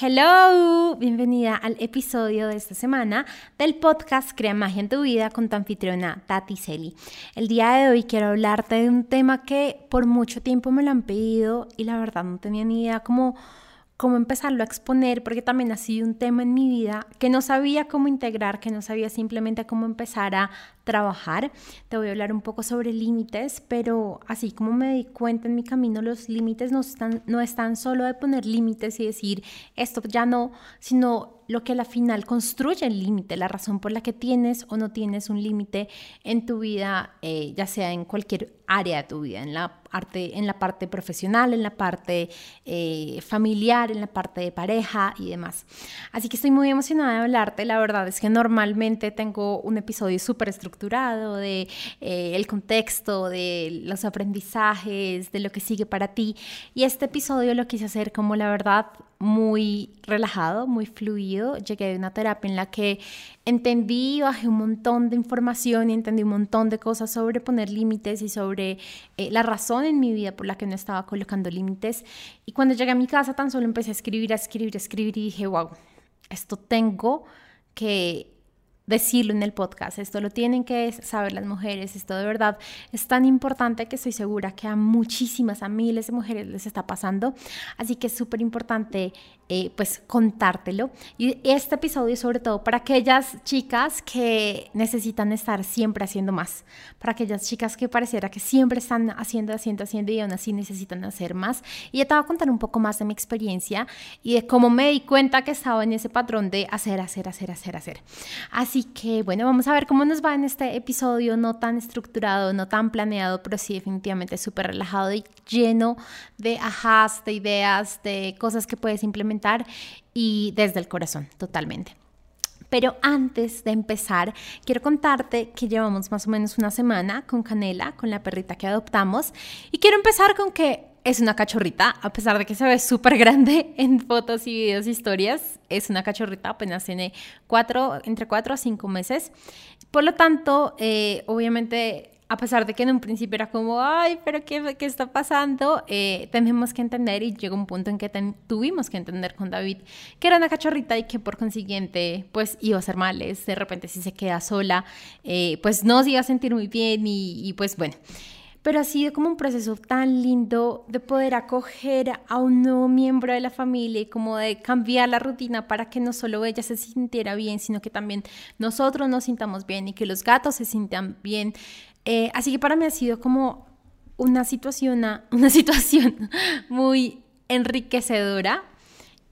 Hello, bienvenida al episodio de esta semana del podcast Crea Magia en tu vida con tu anfitriona Tati Celi. El día de hoy quiero hablarte de un tema que por mucho tiempo me lo han pedido y la verdad no tenía ni idea cómo cómo empezarlo a exponer, porque también ha sido un tema en mi vida que no sabía cómo integrar, que no sabía simplemente cómo empezar a trabajar. Te voy a hablar un poco sobre límites, pero así como me di cuenta en mi camino, los límites no están, no están solo de poner límites y decir esto ya no, sino lo que a la final construye el límite, la razón por la que tienes o no tienes un límite en tu vida, eh, ya sea en cualquier área de tu vida, en la, parte, en la parte profesional, en la parte eh, familiar, en la parte de pareja y demás. Así que estoy muy emocionada de hablarte. La verdad es que normalmente tengo un episodio súper estructurado de eh, el contexto, de los aprendizajes, de lo que sigue para ti. Y este episodio lo quise hacer como la verdad muy relajado, muy fluido. Llegué de una terapia en la que entendí, bajé un montón de información y entendí un montón de cosas sobre poner límites y sobre eh, la razón en mi vida por la que no estaba colocando límites. Y cuando llegué a mi casa tan solo empecé a escribir, a escribir, a escribir y dije, wow, esto tengo que decirlo en el podcast. Esto lo tienen que saber las mujeres. Esto de verdad es tan importante que estoy segura que a muchísimas, a miles de mujeres les está pasando. Así que es súper importante eh, pues contártelo. Y este episodio es sobre todo para aquellas chicas que necesitan estar siempre haciendo más. Para aquellas chicas que pareciera que siempre están haciendo, haciendo, haciendo y aún así necesitan hacer más. Y ya te voy a contar un poco más de mi experiencia y de cómo me di cuenta que estaba en ese patrón de hacer, hacer, hacer, hacer, hacer. Así que bueno, vamos a ver cómo nos va en este episodio, no tan estructurado, no tan planeado, pero sí definitivamente súper relajado y lleno de ajás, de ideas, de cosas que puedes implementar y desde el corazón, totalmente. Pero antes de empezar, quiero contarte que llevamos más o menos una semana con Canela, con la perrita que adoptamos, y quiero empezar con que es una cachorrita, a pesar de que se ve súper grande en fotos y videos y historias, es una cachorrita, apenas tiene cuatro, entre cuatro a cinco meses. Por lo tanto, eh, obviamente, a pesar de que en un principio era como, ay, pero ¿qué, qué está pasando? Eh, tenemos que entender y llegó un punto en que tuvimos que entender con David que era una cachorrita y que por consiguiente, pues iba a ser males. De repente, si se queda sola, eh, pues no se iba a sentir muy bien y, y pues bueno pero ha sido como un proceso tan lindo de poder acoger a un nuevo miembro de la familia y como de cambiar la rutina para que no solo ella se sintiera bien, sino que también nosotros nos sintamos bien y que los gatos se sientan bien. Eh, así que para mí ha sido como una situación, una situación muy enriquecedora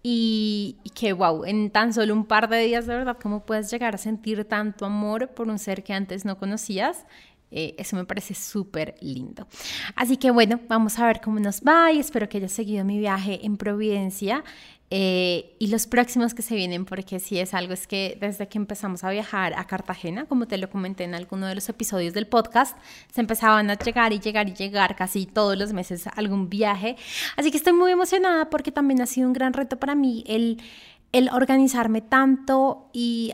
y, que, wow, en tan solo un par de días, de verdad, cómo puedes llegar a sentir tanto amor por un ser que antes no conocías, eh, eso me parece súper lindo. Así que bueno, vamos a ver cómo nos va y espero que hayas seguido mi viaje en Providencia. Eh, y los próximos que se vienen, porque si es algo, es que desde que empezamos a viajar a Cartagena, como te lo comenté en alguno de los episodios del podcast, se empezaban a llegar y llegar y llegar casi todos los meses algún viaje. Así que estoy muy emocionada porque también ha sido un gran reto para mí el, el organizarme tanto y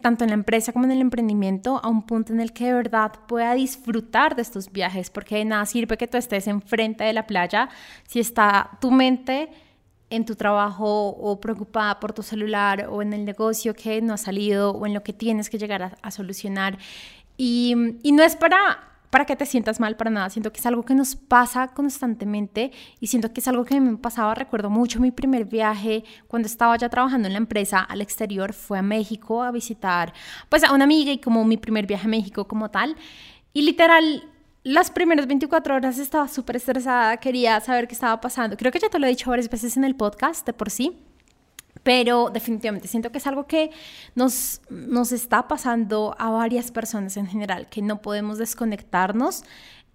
tanto en la empresa como en el emprendimiento, a un punto en el que de verdad pueda disfrutar de estos viajes, porque de nada sirve que tú estés enfrente de la playa si está tu mente en tu trabajo o preocupada por tu celular o en el negocio que no ha salido o en lo que tienes que llegar a, solucionar. Y, y no es para para que te sientas mal para nada. Siento que es algo que nos pasa constantemente y siento que es algo que me pasaba. Recuerdo mucho mi primer viaje cuando estaba ya trabajando en la empresa al exterior. Fue a México a visitar pues a una amiga y como mi primer viaje a México como tal. Y literal, las primeras 24 horas estaba súper estresada, quería saber qué estaba pasando. Creo que ya te lo he dicho varias veces en el podcast de por sí pero definitivamente siento que es algo que nos, nos está pasando a varias personas en general, que no podemos desconectarnos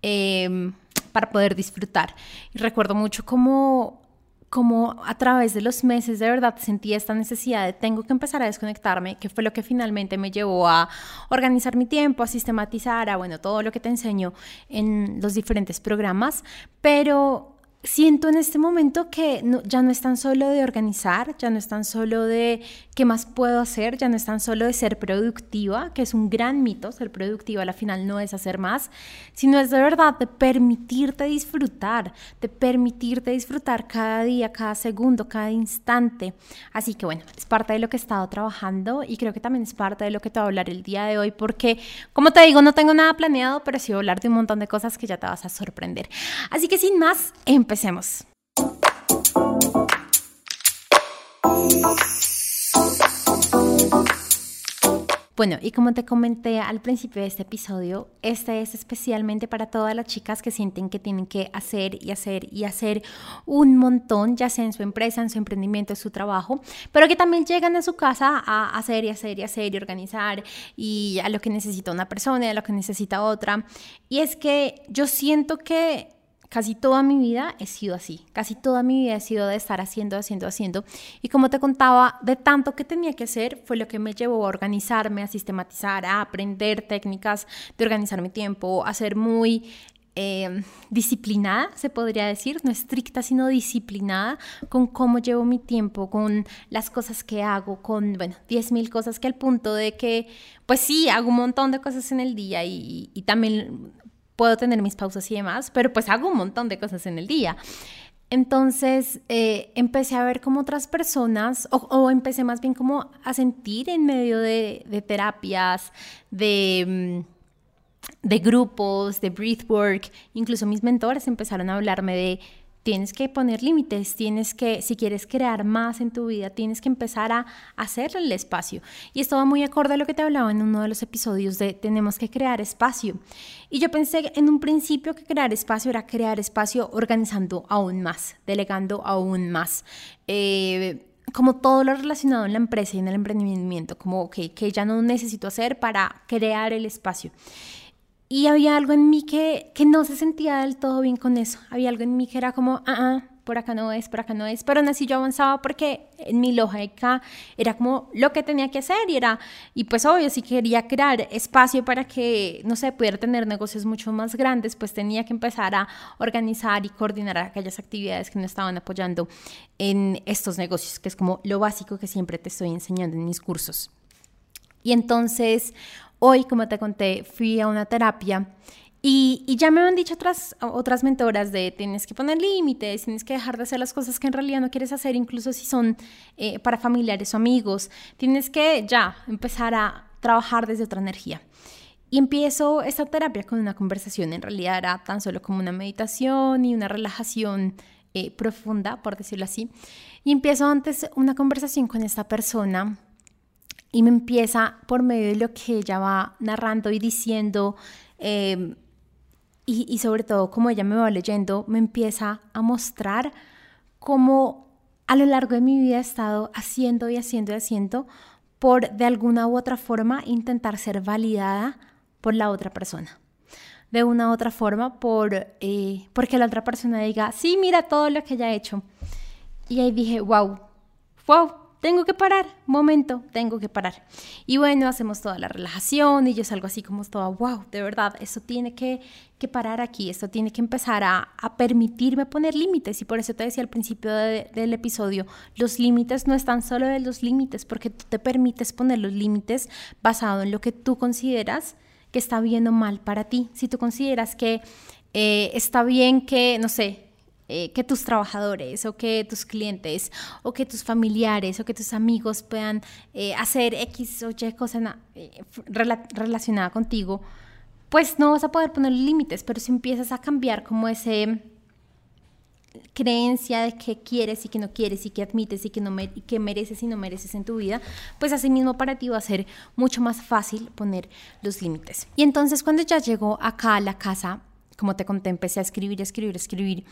em, para poder disfrutar. Recuerdo mucho cómo, cómo a través de los meses de verdad sentí esta necesidad de tengo que empezar a desconectarme, que fue lo que finalmente me llevó a organizar mi tiempo, a sistematizar, a bueno, todo lo que te enseño en los diferentes programas, pero siento en este momento que ya no es tan solo de organizar, ya no es tan solo de qué más puedo hacer, ya no es tan solo de ser productiva, que es un gran mito, ser productiva al final no es hacer más, sino es de verdad de permitirte disfrutar, de permitirte disfrutar cada día, cada segundo, cada instante. Así que bueno, es parte de lo que he estado trabajando y creo que también es parte de lo que te voy a hablar el día de hoy, porque como te digo, no tengo nada planeado, pero sí voy a hablar de un montón de cosas que ya te vas a sorprender. Así que sin más, empecemos Empecemos. Bueno, y como te comenté al principio de este episodio, este es especialmente para todas las chicas que sienten que tienen que hacer y hacer y hacer un montón, ya sea en su empresa, en su emprendimiento, en su trabajo, pero que también llegan a su casa a hacer y hacer y hacer y organizar y a lo que necesita una persona y a lo que necesita otra. Y es que yo siento que Casi toda mi vida he sido así, casi toda mi vida he sido de estar haciendo, haciendo, haciendo. Y como te contaba, de tanto que tenía que hacer fue lo que me llevó a organizarme, a sistematizar, a aprender técnicas de organizar mi tiempo, a ser muy em, disciplinada, se podría decir, no estricta, sino disciplinada con cómo llevo mi tiempo, con las cosas que hago, con, bueno, 10.000 cosas que al punto de que, pues sí, hago un montón de cosas en el día y, y también puedo tener mis pausas y demás, pero pues hago un montón de cosas en el día. Entonces eh, empecé a ver como otras personas, o, empecé más bien como a sentir en medio de, terapias, de, mm, de grupos, de breathwork, incluso mis mentores empezaron a hablarme de tienes que poner límites, tienes que, si quieres crear más en tu vida, tienes que empezar a hacer el espacio. Y esto va muy acorde a lo que te hablaba en uno de los episodios de tenemos que crear espacio. Y yo pensé en un principio que crear espacio era crear espacio organizando aún más, delegando aún más. Eh, como todo lo relacionado en la empresa y en el emprendimiento, como que ya no necesito hacer para crear el espacio. Y había algo en mí que, que no se sentía del todo bien con eso. Había algo en mí que era como, ah, ah, por acá no es, por acá no es. Pero aún así yo avanzaba porque en mi lógica era como lo que tenía que hacer y era, y pues obvio, si quería crear espacio para que, no sé, pudiera tener negocios mucho más grandes, pues tenía que empezar a organizar y coordinar aquellas actividades que no estaban apoyando en estos negocios, que es como lo básico que siempre te estoy enseñando en mis cursos. Y entonces, Hoy, como te conté, fui a una terapia y, ya me han dicho otras, otras mentoras de tienes que poner límites, tienes que dejar de hacer las cosas que en realidad no quieres hacer, incluso si son eh, para familiares o amigos. Tienes que ya empezar a trabajar desde otra energía. Y empiezo esta terapia con una conversación, en realidad era tan solo como una meditación y una relajación eh, profunda, por decirlo así. Y empiezo antes una conversación con esta persona y me empieza por medio de lo que ella va narrando y diciendo em, y, sobre todo como ella me va leyendo, me empieza a mostrar cómo a lo largo de mi vida he estado haciendo y haciendo y haciendo por de alguna u otra forma intentar ser validada por la otra persona. De una u otra forma, por, eh, porque la otra persona diga, sí, mira todo lo que ella ha hecho. Y ahí dije, wow, wow, tengo que parar, momento, tengo que parar. Y bueno, hacemos toda la relajación y yo salgo así como toda, wow, de verdad, eso tiene que, que parar aquí, esto tiene que empezar a, a, permitirme poner límites. Y por eso te decía al principio del episodio, los límites no están solo de los límites, porque tú te permites poner los límites basado en lo que tú consideras que está bien o mal para ti. Si tú consideras que eh, está bien que, no sé, eh, que tus trabajadores o que tus clientes o que tus familiares o que tus amigos puedan eh, hacer X o Y cosa eh, relacionada contigo, pues no vas a poder poner límites, pero si empiezas a cambiar como ese creencia de que quieres y que no quieres y que admites y que, no que mereces y no mereces en tu vida, pues así mismo para ti va a ser mucho más fácil poner los límites. Y entonces cuando ya llegó acá a la casa, como te conté, empecé a escribir, escribir, escribir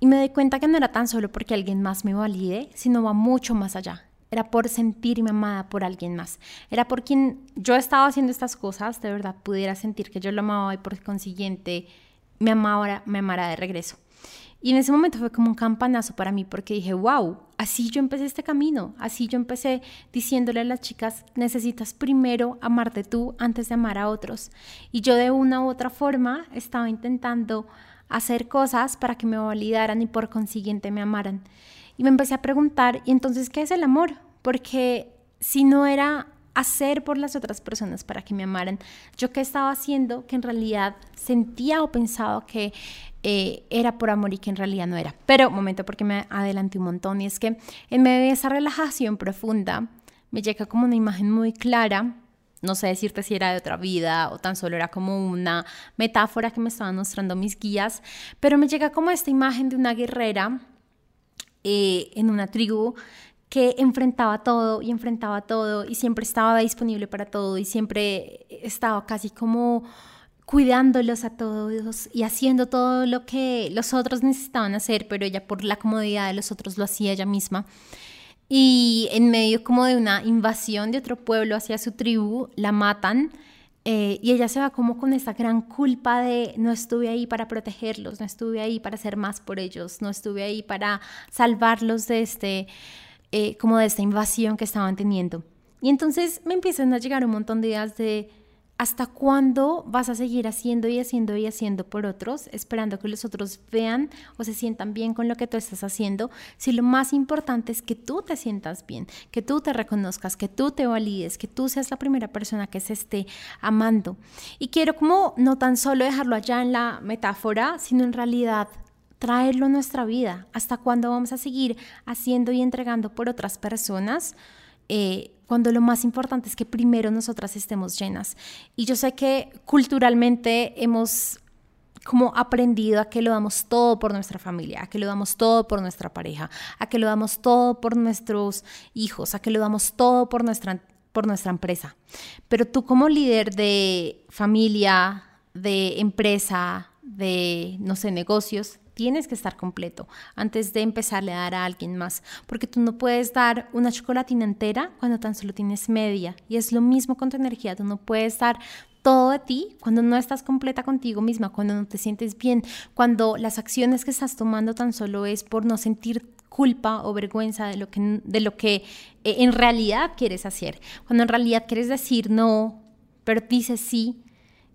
y me di cuenta que no era tan solo porque alguien más me valide, sino va mucho más allá. Era por sentirme amada por alguien más. Era por quien yo estaba haciendo estas cosas, de verdad pudiera sentir que yo lo amaba y por consiguiente me amaba, me amara de regreso. Y en ese momento fue como un campanazo para mí porque dije, wow, así yo empecé este camino, así yo empecé diciéndole a las chicas, necesitas primero amarte tú antes de amar a otros. Y yo de una u otra forma estaba intentando hacer cosas para que me validaran y por consiguiente me amaran. Y me empecé a preguntar, ¿y entonces qué es el amor? Porque si no era hacer por las otras personas para que me amaran, yo qué estaba haciendo que en realidad sentía o pensaba que eh, era por amor y que en realidad no era. Pero, momento, porque me adelanté un montón, y es que en medio de esa relajación profunda, me llega como una imagen muy clara no sé decirte si era de otra vida o tan solo era como una metáfora que me estaban mostrando mis guías, pero me llega como esta imagen de una guerrera eh, en una tribu que enfrentaba todo y enfrentaba todo y siempre estaba disponible para todo y siempre estaba casi como cuidándolos a todos y haciendo todo lo que los otros necesitaban hacer, pero ella por la comodidad de los otros lo hacía ella misma. Y en medio como de una invasión de otro pueblo hacia su tribu, la matan eh, y ella se va como con esta gran culpa de no estuve ahí para protegerlos, no estuve ahí para hacer más por ellos, no estuve ahí para salvarlos de este, eh, como de esta invasión que estaban teniendo. Y entonces me empiezan a llegar un montón de ideas de ¿Hasta cuándo vas a seguir haciendo y haciendo y haciendo por otros, esperando que los otros vean o se sientan bien con lo que tú estás haciendo? Si lo más importante es que tú te sientas bien, que tú te reconozcas, que tú te valides, que tú seas la primera persona que se esté amando. Y quiero como no tan solo dejarlo allá en la metáfora, sino en realidad traerlo a nuestra vida. ¿Hasta cuándo vamos a seguir haciendo y entregando por otras personas? Eh, cuando lo más importante es que primero nosotras estemos llenas. Y yo sé que culturalmente hemos como aprendido a que lo damos todo por nuestra familia, a que lo damos todo por nuestra pareja, a que lo damos todo por nuestros hijos, a que lo damos todo por nuestra, por nuestra empresa. Pero tú como líder de familia, de empresa, de, no sé, negocios, tienes que estar completo antes de empezarle a dar a alguien más, porque tú no puedes dar una chocolatina entera cuando tan solo tienes media. Y es lo mismo con tu energía, tú no puedes dar todo de ti cuando no estás completa contigo misma, cuando no te sientes bien, cuando las acciones que estás tomando tan solo es por no sentir culpa o vergüenza de lo que, de lo que eh, en realidad quieres hacer, cuando en realidad quieres decir no, pero dices sí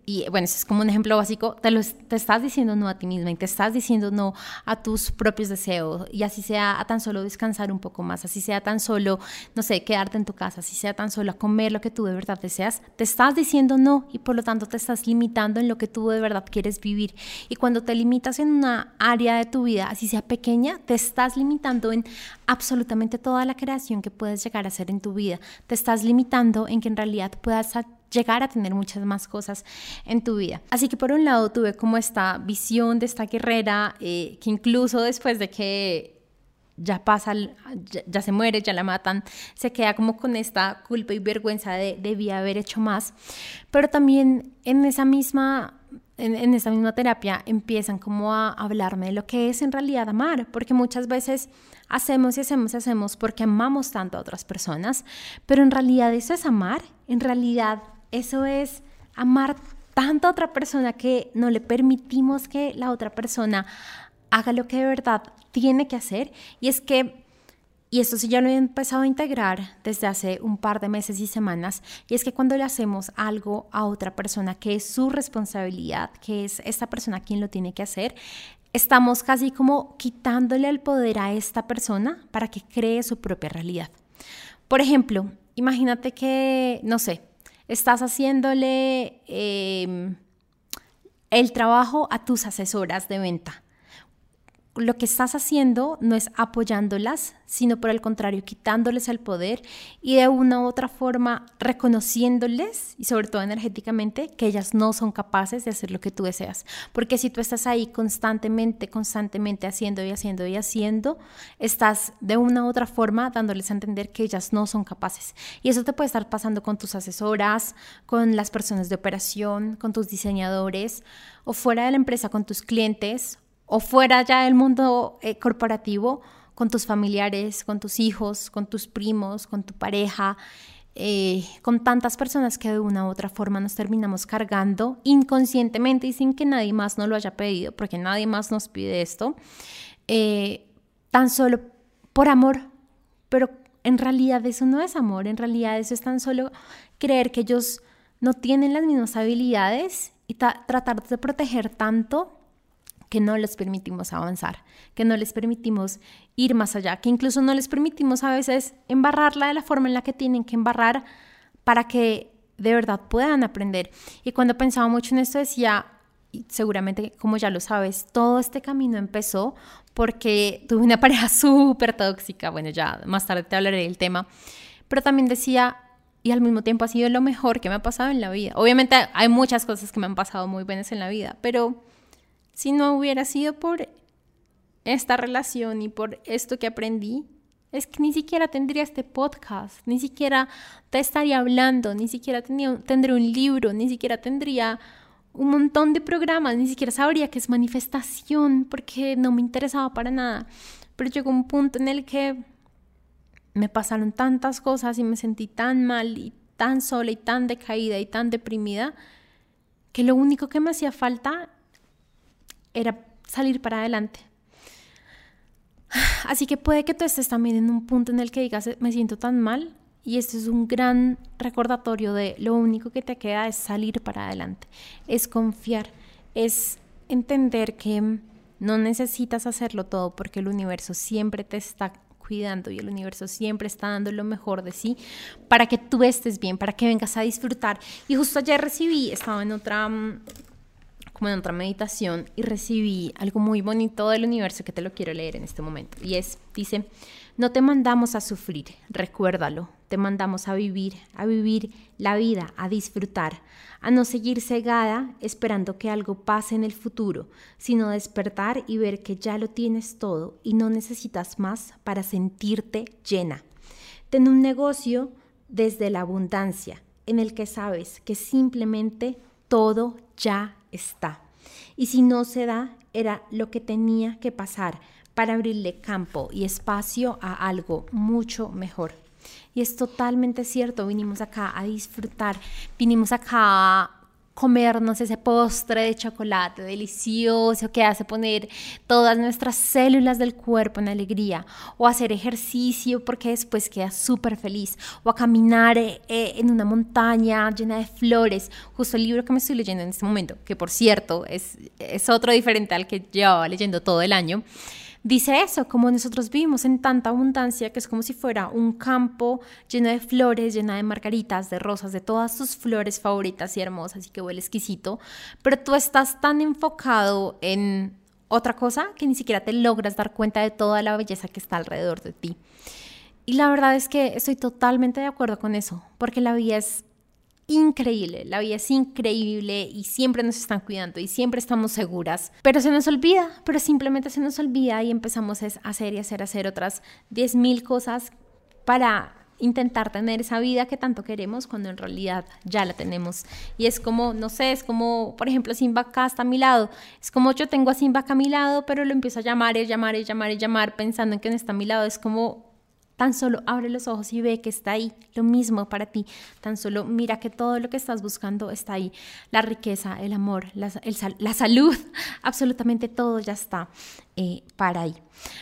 y bueno, eso es como un ejemplo básico, te estás diciendo no a ti misma y te estás diciendo no a tus propios deseos y así sea a tan solo descansar un poco más, así sea tan solo, no sé, quedarte en tu casa, así sea tan solo a comer lo que tú de verdad deseas, te estás diciendo no y por lo tanto te estás limitando en lo que tú de verdad quieres vivir. Y cuando te limitas en una área de tu vida, así sea pequeña, te estás limitando en absolutamente toda la creación que puedes llegar a hacer en tu vida. Te estás limitando en que en realidad puedas llegar a tener muchas más cosas en tu vida. Así que por un lado tuve como esta visión de esta guerrera eh, que incluso después de que ya pasa, ya, se muere, ya la matan, se queda como con esta culpa y vergüenza de debía haber hecho más. Pero también en esa misma en, en, esta misma terapia empiezan como a hablarme de lo que es en realidad amar, porque muchas veces hacemos y hacemos y hacemos porque amamos tanto a otras personas, pero en realidad eso es amar, en realidad eso es amar tanto a otra persona que no le permitimos que la otra persona haga lo que de verdad tiene que hacer. Y es que, y esto sí ya lo he empezado a integrar desde hace un par de meses y semanas, y es que cuando le hacemos algo a otra persona que es su responsabilidad, que es esta persona quien lo tiene que hacer, estamos casi como quitándole el poder a esta persona para que cree su propia realidad. Por ejemplo, imagínate que, no sé, estás haciéndole em, el trabajo a tus asesoras de venta lo que estás haciendo no es apoyándolas, sino por el contrario, quitándoles el poder y de una u otra forma reconociéndoles, y sobre todo energéticamente, que ellas no son capaces de hacer lo que tú deseas. Porque si tú estás ahí constantemente, constantemente haciendo y haciendo y haciendo, estás de una u otra forma dándoles a entender que ellas no son capaces. Y eso te puede estar pasando con tus asesoras, con las personas de operación, con tus diseñadores o fuera de la empresa con tus clientes o fuera ya del mundo eh, corporativo, con tus familiares, con tus hijos, con tus primos, con tu pareja, eh, con tantas personas que de una u otra forma nos terminamos cargando inconscientemente y sin que nadie más nos lo haya pedido, porque nadie más nos pide esto, eh, tan solo por amor, pero en realidad eso no es amor, en realidad eso es tan solo creer que ellos no tienen las mismas habilidades y tratar de proteger tanto que no les permitimos avanzar, que no les permitimos ir más allá, que incluso no les permitimos a veces embarrarla de la forma en la que tienen que embarrar para que de verdad puedan aprender. Y cuando pensaba mucho en esto decía, seguramente como ya lo sabes, todo este camino empezó porque tuve una pareja súper tóxica, bueno, ya más tarde te hablaré del tema, pero también decía, y al mismo tiempo ha sido lo mejor que me ha pasado en la vida. Obviamente hay muchas cosas que me han pasado muy buenas en la vida, pero si no hubiera sido por esta relación y por esto que aprendí, es que ni siquiera tendría este podcast, ni siquiera te estaría hablando, ni siquiera tendría un libro, ni siquiera tendría un montón de programas, ni siquiera sabría qué es manifestación porque no me interesaba para nada. Pero llegó un punto en el que me pasaron tantas cosas y me sentí tan mal y tan sola y tan decaída y tan deprimida que lo único que me hacía falta era salir para adelante. Así que puede que tú estés también en un punto en el que digas, me siento tan mal, y esto es un gran recordatorio de lo único que te queda es salir para adelante, es confiar, es entender que no necesitas hacerlo todo porque el universo siempre te está cuidando y el universo siempre está dando lo mejor de sí para que tú estés bien, para que vengas a disfrutar. Y justo ayer recibí, estaba en otra mm, como en otra meditación y recibí algo muy bonito del universo que te lo quiero leer en este momento. Y es, dice, no te mandamos a sufrir, recuérdalo, te mandamos a vivir, a vivir la vida, a disfrutar, a no seguir cegada esperando que algo pase en el futuro, sino despertar y ver que ya lo tienes todo y no necesitas más para sentirte llena. Ten un negocio desde la abundancia, en el que sabes que simplemente todo ya está. Y si no se da, era lo que tenía que pasar para abrirle campo y espacio a algo mucho mejor. Y es totalmente cierto, vinimos acá a disfrutar, vinimos acá comernos ese postre de chocolate delicioso que hace poner todas nuestras células del cuerpo en alegría, o hacer ejercicio porque después queda súper feliz, o a caminar eh, eh, en una montaña llena de flores, justo el libro que me estoy leyendo en este momento, que por cierto es, es otro diferente al que llevaba leyendo todo el año dice eso, como nosotros vivimos en tanta abundancia que es como si fuera un campo lleno de flores, lleno de margaritas, de rosas, de todas tus flores favoritas y hermosas y que huele exquisito, pero tú estás tan enfocado en otra cosa que ni siquiera te logras dar cuenta de toda la belleza que está alrededor de ti. Y la verdad es que estoy totalmente de acuerdo con eso, porque la vida es increíble, la vida es increíble y siempre nos están cuidando y siempre estamos seguras, pero se nos olvida, pero simplemente se nos olvida y empezamos a hacer y hacer, hacer otras 10.000 cosas para intentar tener esa vida que tanto queremos cuando en realidad ya la tenemos. Y es como, no sé, es como, por ejemplo, Simba acá está a mi lado. Es como yo tengo a Simba acá a mi lado, pero lo empiezo a llamar y llamar y llamar y llamar pensando en que no está a mi lado. Es como Tan solo abre los ojos y ve que está ahí, lo mismo para ti. Tan solo mira que todo lo que estás buscando está ahí. La riqueza, el amor, la, salud, absolutamente todo ya está eh, para ahí,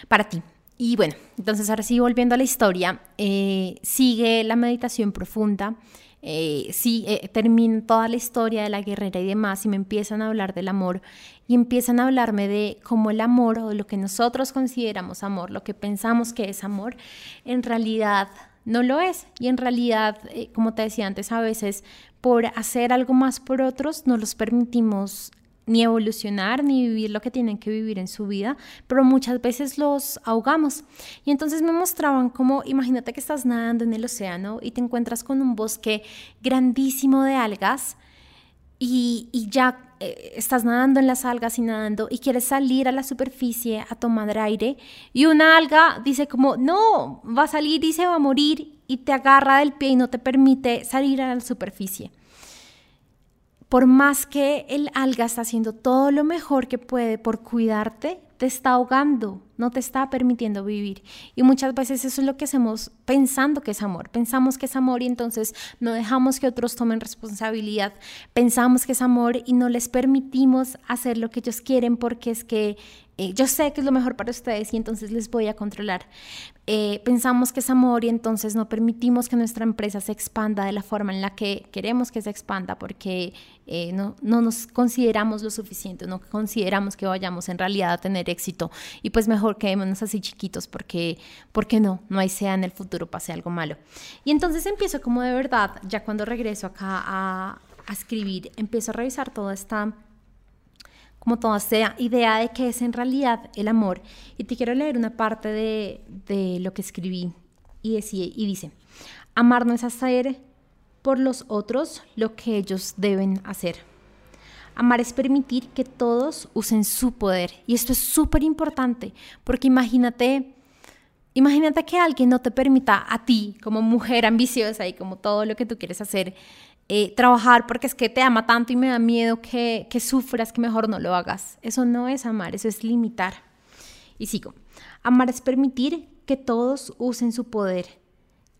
para ti. Y bueno, entonces ahora sí, volviendo a la historia, eh, sigue la meditación profunda eh, sí, eh, termina toda la historia de la guerrera y demás y me empiezan a hablar del amor y empiezan a hablarme de cómo el amor o lo que nosotros consideramos amor, lo que pensamos que es amor, en realidad no lo es. Y en realidad, eh, como te decía antes, a veces por hacer algo más por otros no los permitimos ni evolucionar, ni vivir lo que tienen que vivir en su vida, pero muchas veces los ahogamos. Y entonces me mostraban como, imagínate que estás nadando en el océano y te encuentras con un bosque grandísimo de algas y, ya eh, estás nadando en las algas y nadando y quieres salir a la superficie a tomar aire y una alga dice como, no, va a salir y se va a morir y te agarra del pie y no te permite salir a la superficie por más que el alga está haciendo todo lo mejor que puede por cuidarte, te está ahogando, no te está permitiendo vivir. Y muchas veces eso es lo que hacemos pensando que es amor. Pensamos que es amor y entonces no dejamos que otros tomen responsabilidad. Pensamos que es amor y no les permitimos hacer lo que ellos quieren porque es que eh, yo sé que es lo mejor para ustedes y entonces les voy a controlar. Eh, pensamos que es amor y entonces no permitimos que nuestra empresa se expanda de la forma en la que queremos que se expanda porque eh, no, no, nos consideramos lo suficiente, no consideramos que vayamos en realidad a tener éxito y pues mejor quedémonos así chiquitos porque, porque no, no hay sea en el futuro pase algo malo. Y entonces empiezo como de verdad, ya cuando regreso acá a, a escribir, empiezo a revisar toda esta como toda esta idea de que es en realidad el amor. Y te quiero leer una parte de, de lo que escribí y, y dice, amar no es hacer por los otros lo que ellos deben hacer. Amar es permitir que todos usen su poder. Y esto es súper importante, porque imagínate, imagínate que alguien no te permita a ti, como mujer ambiciosa y como todo lo que tú quieres hacer, eh, trabajar porque es que te ama tanto y me da miedo que, que sufras, que mejor no lo hagas. Eso no es amar, eso es limitar. Y sigo. Amar es permitir que todos usen su poder.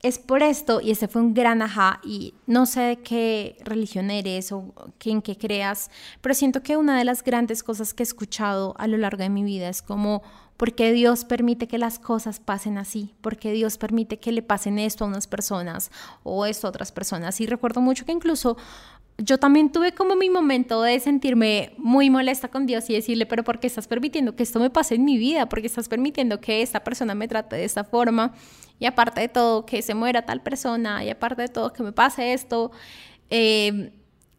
Es por esto, y ese fue un gran ajá, y no sé de qué religión eres o en qué creas, pero siento que una de las grandes cosas que he escuchado a lo largo de mi vida es como porque Dios permite que las cosas pasen así, porque Dios permite que le pasen esto a unas personas o esto a otras personas. Y recuerdo mucho que incluso yo también tuve como mi momento de sentirme muy molesta con Dios y decirle, pero ¿por qué estás permitiendo que esto me pase en mi vida? ¿Por qué estás permitiendo que esta persona me trate de esta forma? Y aparte de todo, que se muera tal persona, y aparte de todo, que me pase esto. Eh,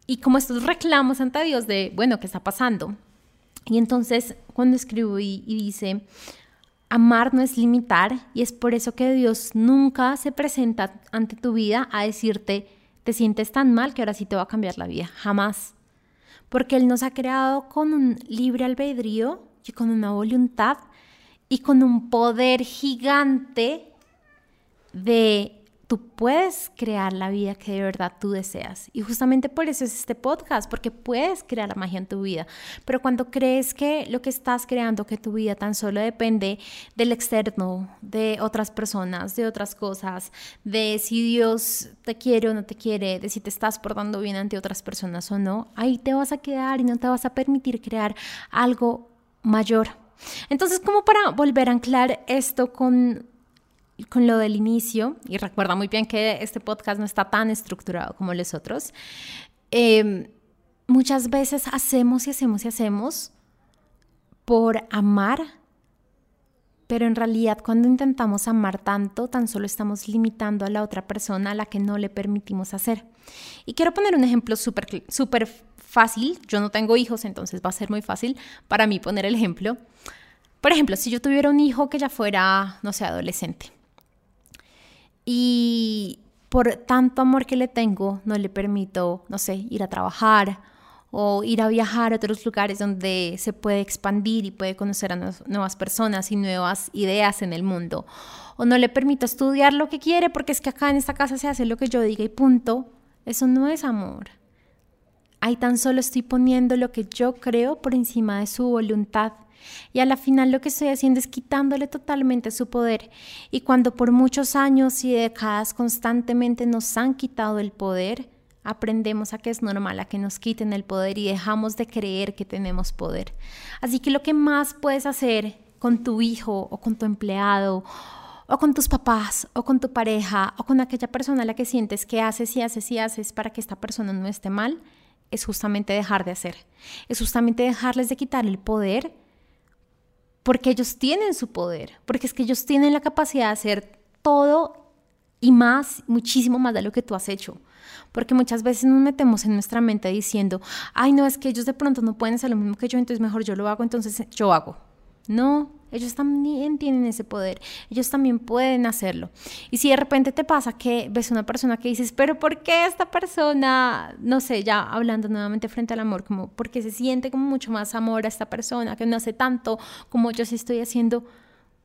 y como estos reclamos ante Dios de, bueno, ¿qué está pasando? Y entonces cuando escribo y, dice, amar no es limitar y es por eso que Dios nunca se presenta ante tu vida a decirte, te sientes tan mal que ahora sí te va a cambiar la vida, jamás. Porque Él nos ha creado con un libre albedrío y con una voluntad y con un poder gigante de tú puedes crear la vida que de verdad tú deseas. Y justamente por eso es este podcast, porque puedes crear la magia en tu vida. Pero cuando crees que lo que estás creando, que tu vida tan solo depende del externo, de otras personas, de otras cosas, de si Dios te quiere o no te quiere, de si te estás portando bien ante otras personas o no, ahí te vas a quedar y no te vas a permitir crear algo mayor. Entonces, como para volver a anclar esto con con lo del inicio, y recuerda muy bien que este podcast no está tan estructurado como los otros, em, muchas veces hacemos y hacemos y hacemos por amar, pero en realidad cuando intentamos amar tanto, tan solo estamos limitando a la otra persona a la que no le permitimos hacer. Y quiero poner un ejemplo súper super fácil, yo no tengo hijos, entonces va a ser muy fácil para mí poner el ejemplo. Por ejemplo, si yo tuviera un hijo que ya fuera, no sé, adolescente, y por tanto amor que le tengo, no le permito, no sé, ir a trabajar o ir a viajar a otros lugares donde se puede expandir y puede conocer a nuevas personas y nuevas ideas en el mundo. O no le permito estudiar lo que quiere porque es que acá en esta casa se hace lo que yo diga y punto. Eso no es amor. Ahí tan solo estoy poniendo lo que yo creo por encima de su voluntad y a la final lo que estoy haciendo es quitándole totalmente su poder. Y cuando por muchos años y décadas constantemente nos han quitado el poder, aprendemos a que es normal a que nos quiten el poder y dejamos de creer que tenemos poder. Así que lo que más puedes hacer con tu hijo o con tu empleado o con tus papás o con tu pareja o con aquella persona a la que sientes que haces y haces y haces para que esta persona no esté mal, es justamente dejar de hacer. Es justamente dejarles de quitar el poder porque ellos tienen su poder, porque es que ellos tienen la capacidad de hacer todo y más, muchísimo más de lo que tú has hecho. Porque muchas veces nos metemos en nuestra mente diciendo, ay, no, es que ellos de pronto no pueden hacer lo mismo que yo, entonces mejor yo lo hago, entonces yo hago. No, ellos también tienen ese poder, ellos también pueden hacerlo. Y si de repente te pasa que ves una persona que dices, pero ¿por qué esta persona, no sé, ya hablando nuevamente frente al amor, como porque se siente como mucho más amor a esta persona, que no hace tanto como yo sí estoy haciendo?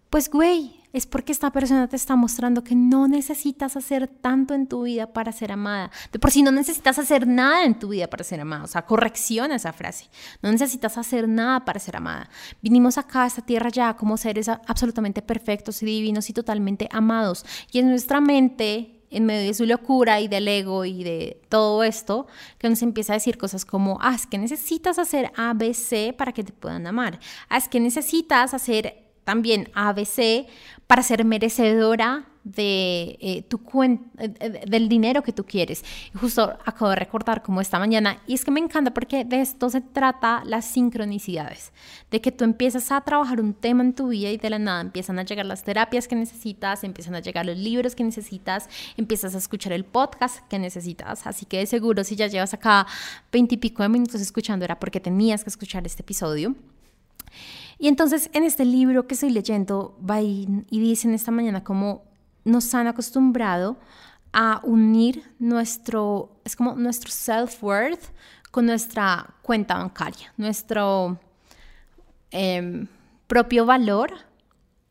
Pues güey, es porque esta persona te está mostrando que no necesitas hacer tanto en tu vida para ser amada. De por sí no necesitas hacer nada en tu vida para ser amada. O sea, correcciona esa frase. No necesitas hacer nada para ser amada. Vinimos acá a esta tierra ya como seres absolutamente perfectos y divinos y totalmente amados. Y en nuestra mente en medio de su locura y del ego y de todo esto, que nos empieza a decir cosas como, ah, es que necesitas hacer ABC para que te puedan amar. Ah, es que necesitas hacer también ABC para ser merecedora de eh, tu eh, del dinero que tú quieres. Justo acabo de recordar como esta mañana, y es que me encanta porque de esto se trata las sincronicidades, de que tú empiezas a trabajar un tema en tu vida y de la nada empiezan a llegar las terapias que necesitas, empiezan a llegar los libros que necesitas, empiezas a escuchar el podcast que necesitas, así que de seguro si ya llevas acá veintipico de minutos escuchando era porque tenías que escuchar este episodio. Y entonces en este libro que estoy leyendo y dicen esta mañana cómo nos han acostumbrado a unir nuestro, es como nuestro self-worth con nuestra cuenta bancaria, nuestro em, propio valor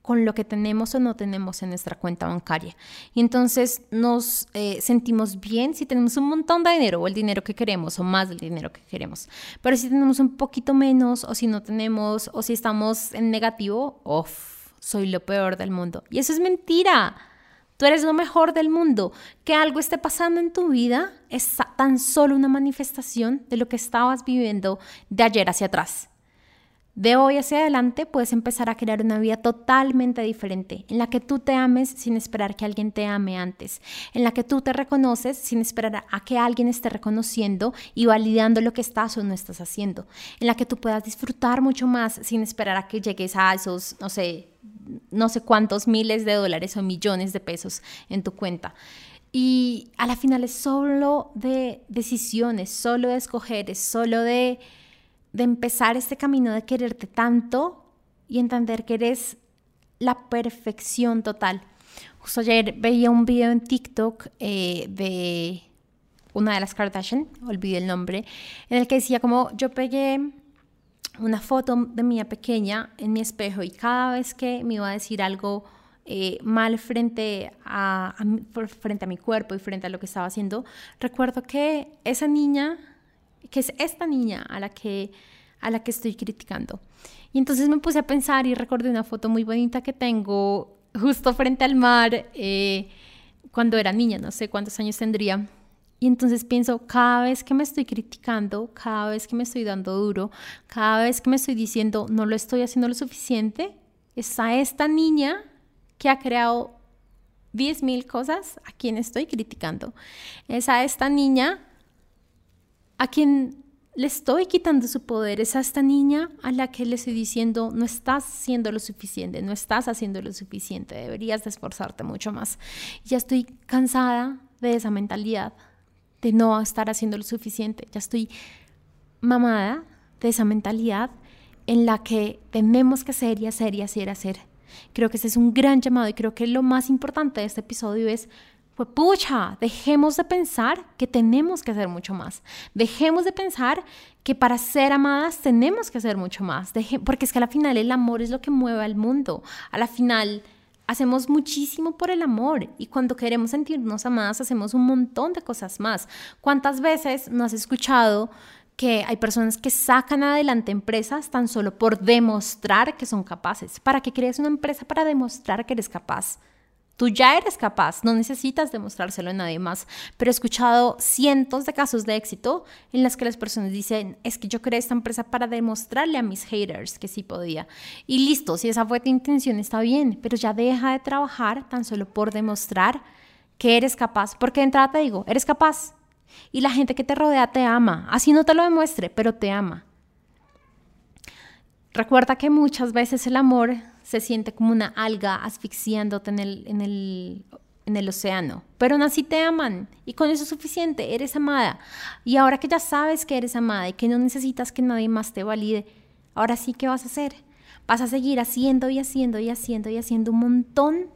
con lo que tenemos o no tenemos en nuestra cuenta bancaria. Y entonces nos eh, sentimos bien si tenemos un montón de dinero o el dinero que queremos o más del dinero que queremos. Pero si tenemos un poquito menos o si no tenemos o si estamos en negativo, uff, soy lo peor del mundo. Y eso es mentira. Tú eres lo mejor del mundo. Que algo esté pasando en tu vida es tan solo una manifestación de lo que estabas viviendo de ayer hacia atrás. De hoy hacia adelante puedes empezar a crear una vida totalmente diferente, en la que tú te ames sin esperar que alguien te ame antes, en la que tú te reconoces sin esperar a que alguien esté reconociendo y validando lo que estás o no estás haciendo, en la que tú puedas disfrutar mucho más sin esperar a que llegues a esos, no sé, no sé cuántos miles de dólares o millones de pesos en tu cuenta. Y a la final es solo de decisiones, solo de escoger, es solo de de empezar este camino de quererte tanto y entender que eres la perfección total. Justo ayer veía un video en TikTok eh, de una de las Kardashian, olvidé el nombre, en el que decía como yo pegué una foto de mía pequeña en mi espejo y cada vez que me iba a decir algo eh, mal frente a, frente a mi cuerpo y frente a lo que estaba haciendo, recuerdo que esa niña que es esta niña a la que, a la que estoy criticando. Y entonces me puse a pensar y recordé una foto muy bonita que tengo justo frente al mar eh, cuando era niña, no sé cuántos años tendría. Y entonces pienso, cada vez que me estoy criticando, cada vez que me estoy dando duro, cada vez que me estoy diciendo no lo estoy haciendo lo suficiente, es a esta niña que ha creado 10.000 cosas a quien estoy criticando. Es a esta niña a quien le estoy quitando su poder es a esta niña a la que le estoy diciendo, no estás haciendo lo suficiente, no estás haciendo lo suficiente, deberías de esforzarte mucho más. Ya estoy cansada de esa mentalidad, de no estar haciendo lo suficiente, ya estoy mamada de esa mentalidad en la que tenemos que hacer y hacer y hacer y hacer. Creo que ese es un gran llamado y creo que lo más importante de este episodio es pues pucha, dejemos de pensar que tenemos que hacer mucho más. Dejemos de pensar que para ser amadas tenemos que hacer mucho más. porque es que al final el amor es lo que mueve al mundo. A la final hacemos muchísimo por el amor y cuando queremos sentirnos amadas hacemos un montón de cosas más. ¿Cuántas veces no has escuchado que hay personas que sacan adelante empresas tan solo por demostrar que son capaces? ¿Para qué crees una empresa para demostrar que eres capaz? Tú ya eres capaz, no necesitas demostrárselo a nadie más, pero he escuchado cientos de casos de éxito en las que las personas dicen, es que yo creé esta empresa para demostrarle a mis haters que sí podía. Y listo, si esa fue tu intención está bien, pero ya deja de trabajar tan solo por demostrar que eres capaz, porque de entrada te digo, eres capaz. Y la gente que te rodea te ama, así no te lo demuestre, pero te ama. Recuerda que muchas veces el amor se siente como una alga asfixiándote en el, en el, en el océano, pero aún así te aman y con eso es suficiente, eres amada. Y ahora que ya sabes que eres amada y que no necesitas que nadie más te valide, ahora sí, ¿qué vas a hacer? Vas a seguir haciendo y haciendo y haciendo y haciendo un montón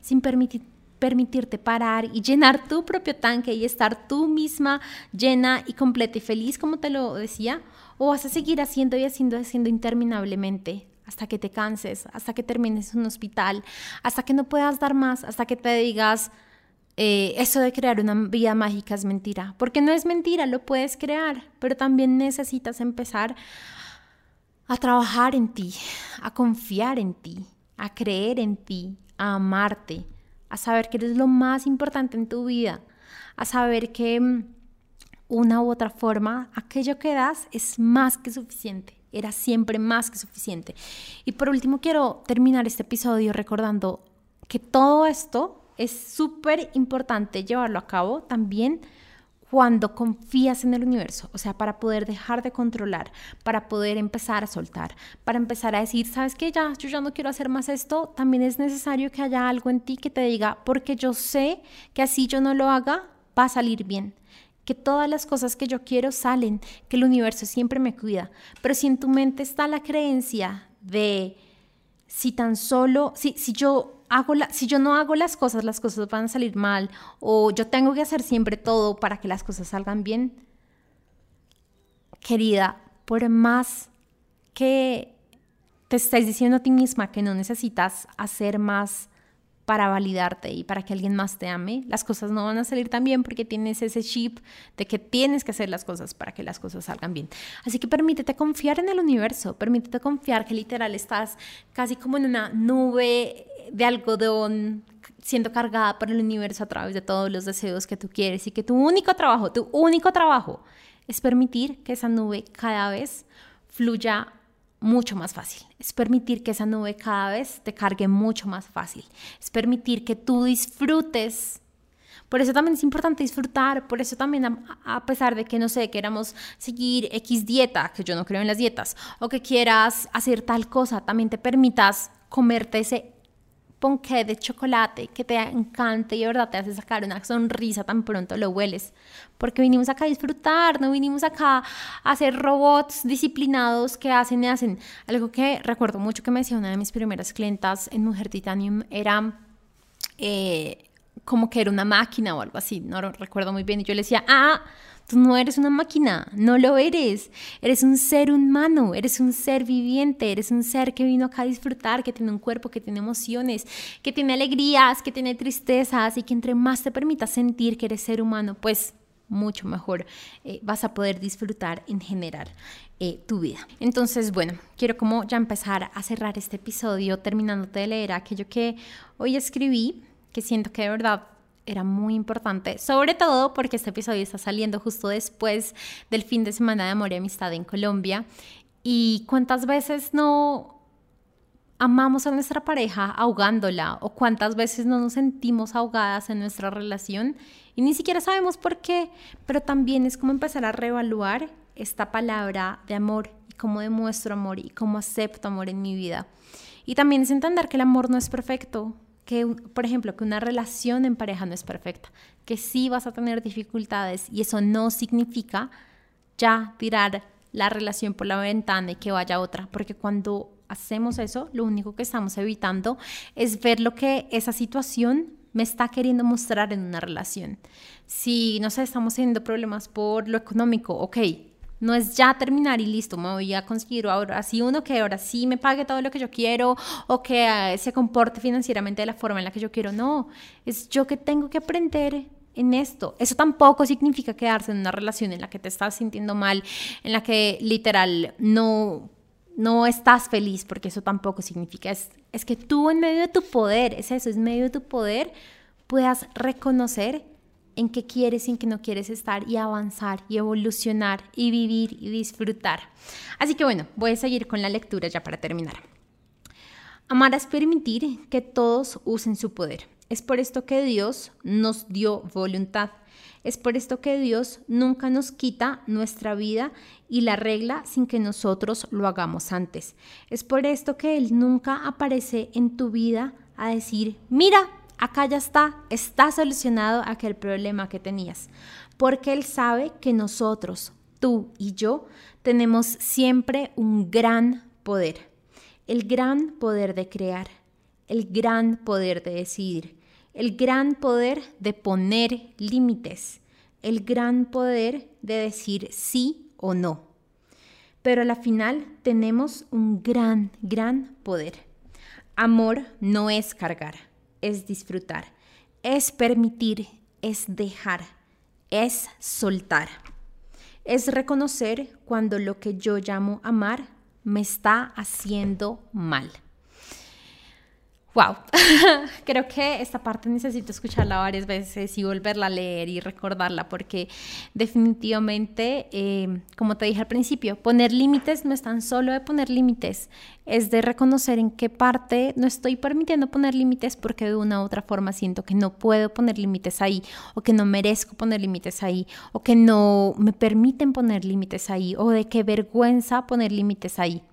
sin permitir, permitirte parar y llenar tu propio tanque y estar tú misma llena y completa y feliz, como te lo decía, o vas a seguir haciendo y haciendo y haciendo interminablemente hasta que te canses, hasta que termines en un hospital, hasta que no puedas dar más, hasta que te digas, eh, eso de crear una vida mágica es mentira, porque no es mentira, lo puedes crear, pero también necesitas empezar a trabajar en ti, a confiar en ti, a creer en ti, a amarte, a saber que eres lo más importante en tu vida, a saber que mm, una u otra forma, aquello que das es más que suficiente, era siempre más que suficiente. Y por último quiero terminar este episodio recordando que todo esto es súper importante llevarlo a cabo también cuando confías en el universo, o sea, para poder dejar de controlar, para poder empezar a soltar, para empezar a decir, sabes que ya, yo ya no quiero hacer más esto, también es necesario que haya algo en ti que te diga, porque yo sé que así yo no lo haga, va a salir bien, que todas las cosas que yo quiero salen, que el universo siempre me cuida, pero si en tu mente está la creencia de si tan solo, si, si yo hago si yo no hago las cosas, las cosas van a salir mal, o yo tengo que hacer siempre todo para que las cosas salgan bien. Querida, por más que te estés diciendo a ti misma que no necesitas hacer más para validarte y para que alguien más te ame, las cosas no van a salir tan bien porque tienes ese chip de que tienes que hacer las cosas para que las cosas salgan bien. Así que permítete confiar en el universo, permítete confiar que literal estás casi como en una nube de algodón siendo cargada por el universo a través de todos los deseos que tú quieres y que tu único trabajo, tu único trabajo es permitir que esa nube cada vez fluya mucho más fácil. Es permitir que esa nube cada vez te cargue mucho más fácil. Es permitir que tú disfrutes. Por eso también es importante disfrutar, por eso también a, pesar de que no sé, queramos seguir X dieta, que yo no creo en las dietas, o que quieras hacer tal cosa, también te permitas comerte ese ponqué de chocolate que te encante y de verdad te hace sacar una sonrisa tan pronto lo hueles. Porque vinimos acá a disfrutar, no vinimos acá a hacer robots disciplinados que hacen y hacen. Algo que recuerdo mucho que me decía una de mis primeras clientas en Mujer Titanium era eh, como que era una máquina o algo así, no recuerdo muy bien. Y yo le decía, ah, Tú no eres una máquina, no lo eres. Eres un ser humano, eres un ser viviente, eres un ser que vino acá a disfrutar, que tiene un cuerpo, que tiene emociones, que tiene alegrías, que tiene tristezas y que entre más te permitas sentir que eres ser humano, pues mucho mejor eh, vas a poder disfrutar en general eh, tu vida. Entonces, bueno, quiero como ya empezar a cerrar este episodio terminándote de leer aquello que hoy escribí, que siento que de verdad era muy importante, sobre todo porque este episodio está saliendo justo después del fin de semana de amor y amistad en Colombia. Y cuántas veces no amamos a nuestra pareja ahogándola o cuántas veces no nos sentimos ahogadas en nuestra relación y ni siquiera sabemos por qué, pero también es como empezar a reevaluar esta palabra de amor y cómo demuestro amor y cómo acepto amor en mi vida. Y también es entender que el amor no es perfecto, que, por ejemplo, que una relación en pareja no es perfecta, que sí vas a tener dificultades y eso no significa ya tirar la relación por la ventana y que vaya otra, porque cuando hacemos eso, lo único que estamos evitando es ver lo que esa situación me está queriendo mostrar en una relación. Si, no sé, estamos teniendo problemas por lo económico, ok, no es ya terminar y listo, me voy a conseguir ahora sí uno que ahora sí me pague todo lo que yo quiero o que eh, se comporte financieramente de la forma en la que yo quiero. No, es yo que tengo que aprender en esto. Eso tampoco significa quedarse en una relación en la que te estás sintiendo mal, en la que literal no no estás feliz, porque eso tampoco significa, es, es que tú en medio de tu poder, es eso, es medio de tu poder, puedas reconocer en qué quieres y en qué no quieres estar y avanzar y evolucionar y vivir y disfrutar. Así que bueno, voy a seguir con la lectura ya para terminar. Amar es permitir que todos usen su poder. Es por esto que Dios nos dio voluntad. Es por esto que Dios nunca nos quita nuestra vida y la regla sin que nosotros lo hagamos antes. Es por esto que Él nunca aparece en tu vida a decir, mira, acá ya está, está solucionado aquel problema que tenías, porque Él sabe que nosotros, tú y yo, tenemos siempre un gran poder, el gran poder de crear, el gran poder de decidir, el gran poder de poner límites, el gran poder de decir sí o no. pero a la final tenemos un gran, gran poder. Amor no es cargar, es disfrutar, es permitir, es dejar, es soltar. Es reconocer cuando lo que yo llamo amar me está haciendo mal wow, creo que esta parte necesito escucharla varias veces y volverla a leer y recordarla porque definitivamente, eh, como te dije al principio, poner límites no es tan solo de poner límites, es de reconocer en qué parte no estoy permitiendo poner límites porque de una u otra forma siento que no puedo poner límites ahí o que no merezco poner límites ahí o que no me permiten poner límites ahí o de qué vergüenza poner límites ahí.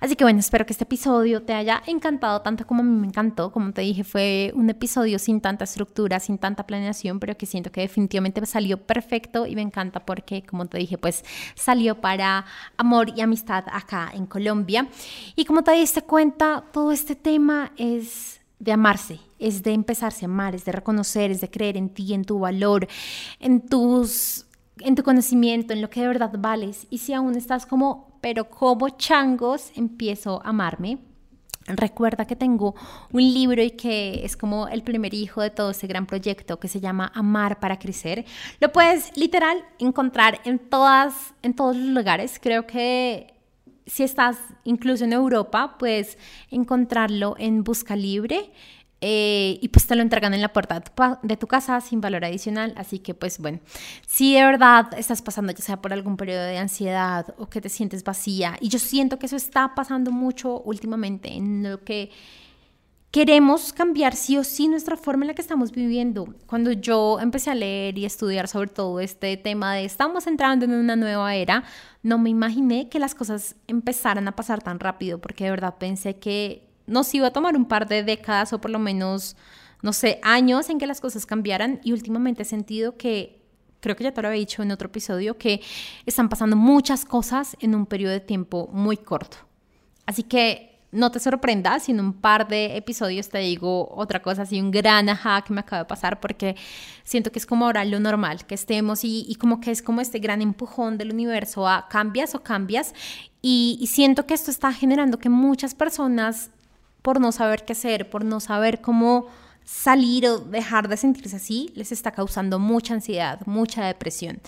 Así que bueno, espero que este episodio te haya encantado tanto como a mí me encantó. Como te dije, fue un episodio sin tanta estructura, sin tanta planeación, pero que siento que definitivamente salió perfecto y me encanta porque, como te dije, pues salió para amor y amistad acá en Colombia. Y como te diste cuenta, todo este tema es de amarse, es de empezarse a amar, es de reconocer, es de creer en ti, en tu valor, en tus en tu conocimiento, en lo que de verdad vales. Y si aún estás como, pero como changos, empiezo a amarme. Recuerda que tengo un libro y que es como el primer hijo de todo ese gran proyecto que se llama Amar para Crecer. Lo puedes literal encontrar en, todas, en todos los lugares. Creo que si estás incluso en Europa, puedes encontrarlo en Busca Libre. Eh, y pues te lo entregan en la puerta de tu, casa sin valor adicional. Así que pues bueno, si de verdad estás pasando ya sea por algún periodo de ansiedad o que te sientes vacía, y yo siento que eso está pasando mucho últimamente en lo que queremos cambiar sí o sí nuestra forma en la que estamos viviendo. Cuando yo empecé a leer y estudiar sobre todo este tema de estamos entrando en una nueva era, no me imaginé que las cosas empezaran a pasar tan rápido, porque de verdad pensé que nos iba a tomar un par de décadas o por lo menos, no sé, años en que las cosas cambiaran y últimamente he sentido que, creo que ya te lo había dicho en otro episodio, que están pasando muchas cosas en un periodo de tiempo muy corto. Así que no te sorprendas si en un par de episodios te digo otra cosa, así un gran ajá que me acaba de pasar, porque siento que es como ahora lo normal, que estemos y, como que es como este gran empujón del universo a cambias o cambias. Y siento que esto está generando que muchas personas por no saber qué hacer, por no saber cómo salir o dejar de sentirse así, les está causando mucha ansiedad, mucha depresión.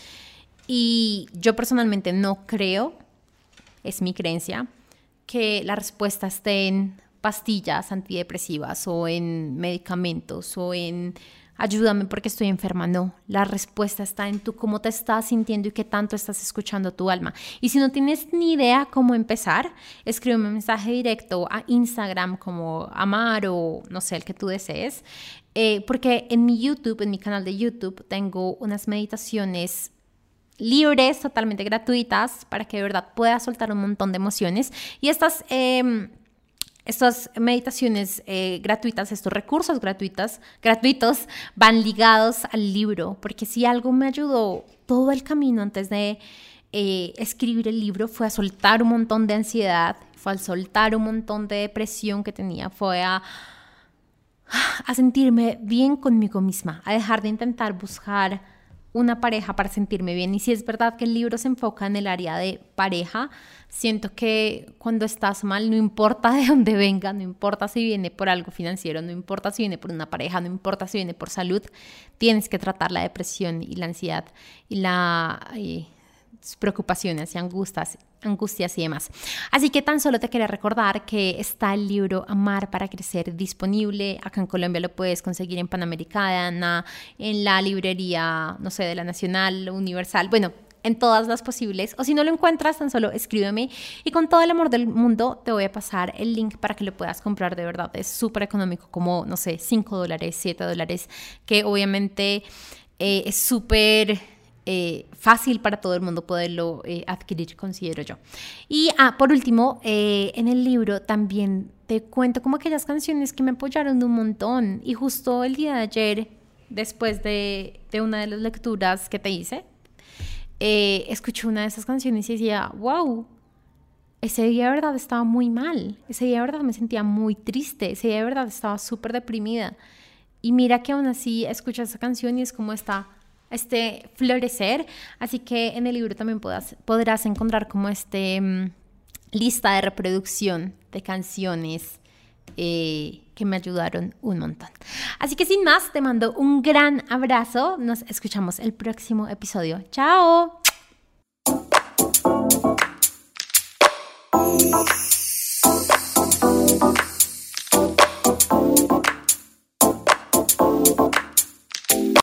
Y yo personalmente no creo, es mi creencia, que la respuesta esté en pastillas antidepresivas o en medicamentos o en ayúdame porque estoy enferma. No, la respuesta está en tú cómo te estás sintiendo y qué tanto estás escuchando tu alma. Y si no tienes ni idea cómo empezar, escríbeme un mensaje directo a Instagram como Amar o no sé, el que tú desees. Eh, porque en mi YouTube, en mi canal de YouTube, tengo unas meditaciones libres, totalmente gratuitas, para que de verdad puedas soltar un montón de emociones. Y estas... Eh, estas meditaciones eh, gratuitas, estos recursos gratuitos, gratuitos, van ligados al libro, porque si algo me ayudó todo el camino antes de eh, escribir el libro fue a soltar un montón de ansiedad, fue a soltar un montón de depresión que tenía, fue a, a sentirme bien conmigo misma, a dejar de intentar buscar una pareja para sentirme bien. Y si es verdad que el libro se enfoca en el área de pareja, siento que cuando estás mal, no importa de dónde venga, no importa si viene por algo financiero, no importa si viene por una pareja, no importa si viene por salud, tienes que tratar la depresión y la ansiedad y las preocupaciones y angustias angustias y demás. Así que tan solo te quería recordar que está el libro Amar para Crecer disponible. Acá en Colombia lo puedes conseguir en Panamericana, en la librería, no sé, de la Nacional, Universal. Bueno, en todas las posibles. O si no lo encuentras, tan solo escríbeme y con todo el amor del mundo te voy a pasar el link para que lo puedas comprar de verdad. Es súper económico, como, no sé, 5 dólares, 7 dólares, que obviamente eh, es súper eh, fácil para todo el mundo poderlo eh, adquirir, considero yo. Y ah, por último, eh, en el libro también te cuento como aquellas canciones que me apoyaron un montón. Y justo el día de ayer, después de, de una de las lecturas que te hice, escuché una de esas canciones y decía, wow, ese día de verdad estaba muy mal, ese día de verdad me sentía muy triste, ese día de verdad estaba súper deprimida. Y mira que aún así escuchas esa canción y es como está este florecer. Así que en el libro también podrás encontrar como este mm, lista de reproducción de canciones eh, que me ayudaron un montón. Así que sin más, te mando un gran abrazo. Nos escuchamos el próximo episodio. ¡Chao!